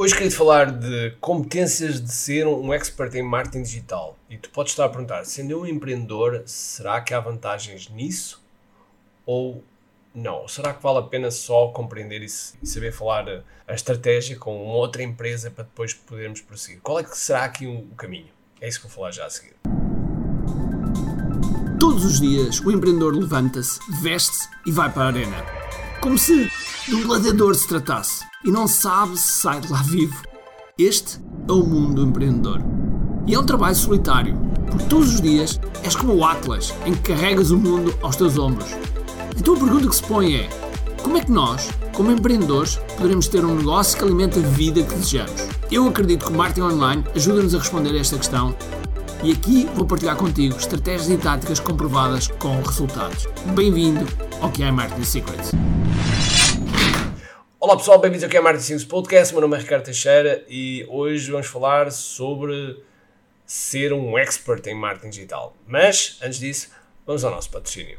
Hoje queria falar de competências de ser um expert em marketing digital. E tu podes estar a perguntar, sendo um empreendedor, será que há vantagens nisso? Ou não? Será que vale a pena só compreender e saber falar a estratégia com uma outra empresa para depois podermos prosseguir? Qual é que será aqui o caminho? É isso que vou falar já a seguir. Todos os dias o empreendedor levanta-se, veste-se e vai para a arena. Como se de um gladiador se tratasse e não sabe se sai de lá vivo. Este é o mundo do empreendedor. E é um trabalho solitário, porque todos os dias és como o Atlas, em que carregas o mundo aos teus ombros. Então a pergunta que se põe é: como é que nós, como empreendedores, poderemos ter um negócio que alimente a vida que desejamos? Eu acredito que o marketing online ajuda-nos a responder a esta questão e aqui vou partilhar contigo estratégias e táticas comprovadas com resultados. Bem-vindo que é Marketing Secrets. Olá pessoal, bem-vindos ao que é Marketing Secrets Podcast. Meu nome é Ricardo Teixeira e hoje vamos falar sobre ser um expert em marketing digital. Mas, antes disso, vamos ao nosso patrocínio.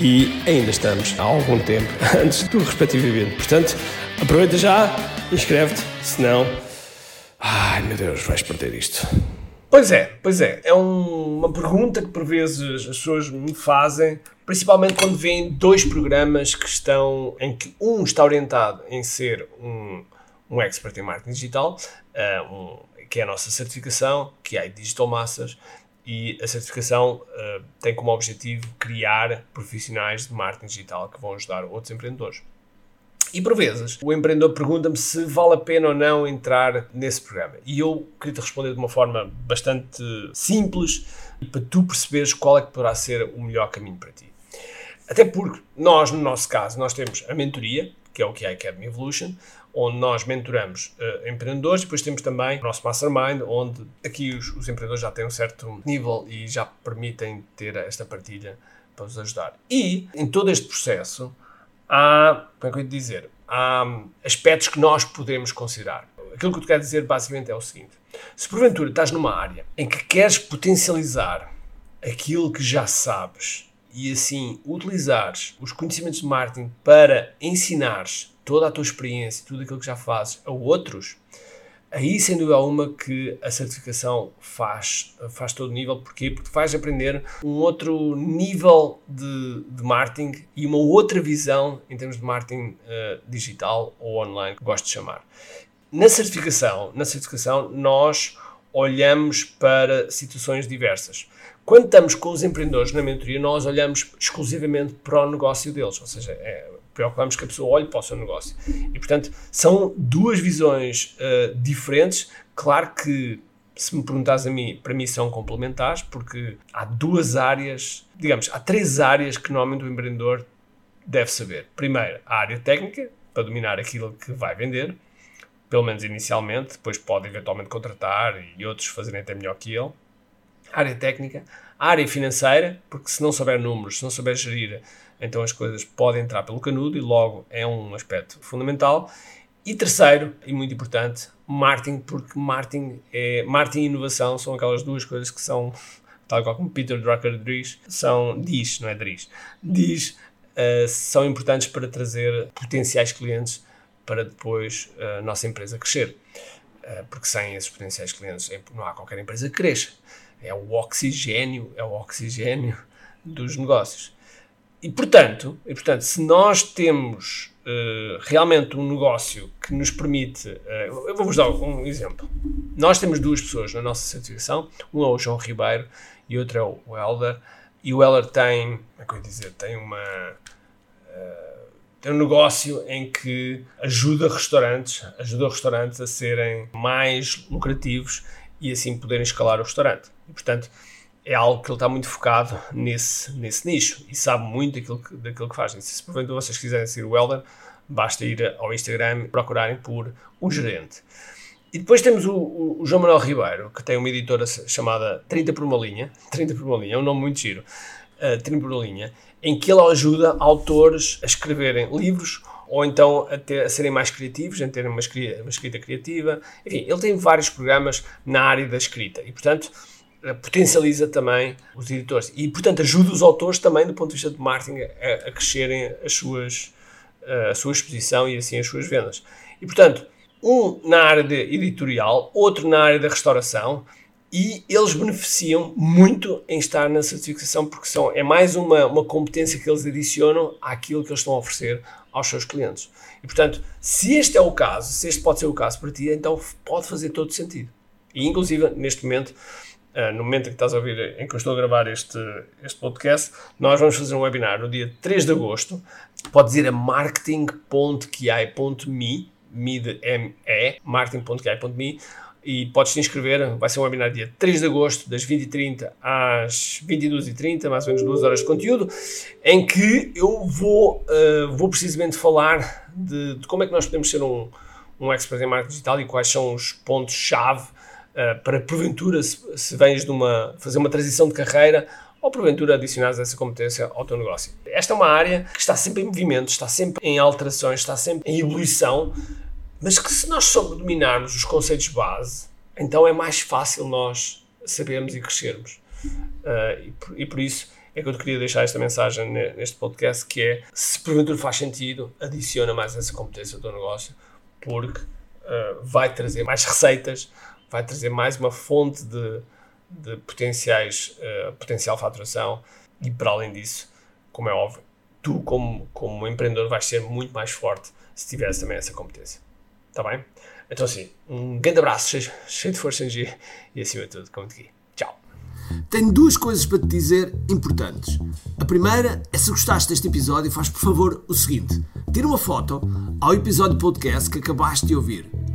e ainda estamos há algum tempo antes do respectivo evento. Portanto, aproveita já, inscreve-te, senão. Ai meu Deus, vais perder isto. Pois é, pois é. É um, uma pergunta que por vezes as pessoas me fazem, principalmente quando veem dois programas que estão em que um está orientado em ser um, um expert em marketing digital, uh, um, que é a nossa certificação, que é a Digital Massas, e a certificação uh, tem como objetivo criar profissionais de marketing digital que vão ajudar outros empreendedores. E por vezes o empreendedor pergunta-me se vale a pena ou não entrar nesse programa. E eu queria te responder de uma forma bastante simples para tu perceberes qual é que poderá ser o melhor caminho para ti. Até porque nós, no nosso caso, nós temos a mentoria, que é o que é a Academy Evolution, onde nós mentoramos uh, empreendedores, depois temos também o nosso Mastermind, onde aqui os, os, empreendedores já têm um certo nível e já permitem ter esta partilha para os ajudar. E em todo este processo, há, como é que eu ia dizer, há aspectos que nós podemos considerar. Aquilo que eu te quero dizer basicamente é o seguinte: se porventura estás numa área em que queres potencializar aquilo que já sabes e assim utilizares os conhecimentos de marketing para ensinares toda a tua experiência, tudo aquilo que já fazes a outros, Aí, sem dúvida alguma, que a certificação faz, faz todo o nível. Porquê? Porque vais aprender um outro nível de, de marketing e uma outra visão em termos de marketing uh, digital ou online, que gosto de chamar. Na certificação, na certificação, nós olhamos para situações diversas. Quando estamos com os empreendedores na mentoria, nós olhamos exclusivamente para o negócio deles, ou seja, é, preocupamos que a pessoa olhe para o seu negócio. E, portanto, são duas visões uh, diferentes. Claro que, se me perguntas a mim, para mim são complementares, porque há duas áreas, digamos, há três áreas que normalmente o empreendedor deve saber. Primeiro, a área técnica, para dominar aquilo que vai vender, pelo menos inicialmente, depois pode eventualmente contratar e outros fazerem até melhor que ele. Área técnica, área financeira, porque se não souber números, se não souber gerir então as coisas podem entrar pelo canudo e logo é um aspecto fundamental. E terceiro, e muito importante, marketing, porque marketing, é, marketing e inovação são aquelas duas coisas que são, tal qual como Peter Drucker diz, são, diz, não é diz, diz, uh, são importantes para trazer potenciais clientes para depois a nossa empresa crescer. Uh, porque sem esses potenciais clientes não há qualquer empresa que cresça. É o oxigênio, é o oxigênio dos negócios. E portanto, e, portanto se nós temos uh, realmente um negócio que nos permite. Uh, eu vou-vos dar um exemplo. Nós temos duas pessoas na nossa certificação, um é o João Ribeiro e outro é o Helder, e o Helder tem, como é que eu ia dizer, tem uma... Uh, tem um negócio em que ajuda restaurantes, ajuda restaurantes a serem mais lucrativos e assim poderem escalar o restaurante. E, portanto, é algo que ele está muito focado nesse, nesse nicho e sabe muito daquilo que, daquilo que faz. E se porventura vocês quiserem seguir o Helder, basta ir ao Instagram e procurarem por o gerente. E depois temos o, o, João Manuel Ribeiro, que tem uma editora chamada 30 por uma linha. 30 por uma linha, é um nome muito giro. Uh, 30 por uma linha, em que ele ajuda autores a escreverem livros ou então a, ter, a serem mais criativos, a terem uma, uma escrita criativa. Enfim, ele tem vários programas na área da escrita e, portanto, potencializa também os editores e, portanto, ajuda os autores também, do ponto de vista de marketing, a, a crescerem as suas, a sua exposição e assim as suas vendas. E, portanto, um na área editorial, outro na área da restauração, e eles beneficiam muito em estar na certificação porque são, é mais uma, uma competência que eles adicionam àquilo que eles estão a oferecer aos seus clientes. E portanto, se este é o caso, se este pode ser o caso para ti, então pode fazer todo sentido. E inclusive, neste momento, Uh, no momento em que estás a ouvir, em que eu estou a gravar este, este podcast, nós vamos fazer um webinar no dia 3 de agosto. Podes ir a marketing.ki.me, me de M-E, marketing.ki.me, e podes te inscrever. Vai ser um webinar dia 3 de agosto, das 20h30 às 22h30, mais ou menos 2 horas de conteúdo, em que eu vou, uh, vou precisamente falar de, de, como é que nós podemos ser um, um expert em marketing digital e quais são os pontos-chave uh, para porventura, se, se vens de uma, fazer uma transição de carreira ou porventura adicionares essa competência ao teu negócio. Esta é uma área que está sempre em movimento, está sempre em alterações, está sempre em evolução, mas que se nós dominarmos os conceitos base, então é mais fácil nós sabermos e crescermos. Uh, e, por, e por isso é que eu te queria deixar esta mensagem neste podcast, que é, se porventura faz sentido, adiciona mais essa competência ao teu negócio, porque uh, vai trazer mais receitas, vai trazer mais uma fonte de, de potenciais, uh, potencial faturação e para além disso, como é óbvio, tu como, como empreendedor vais ser muito mais forte se tiveres também essa competência. Está bem? Então assim, um grande abraço, cheio, de força e acima de tudo, como te aqui. Tchau. Tenho duas coisas para te dizer importantes. A primeira é se gostaste deste episódio, faz por favor o seguinte: tira uma foto ao episódio podcast que acabaste de ouvir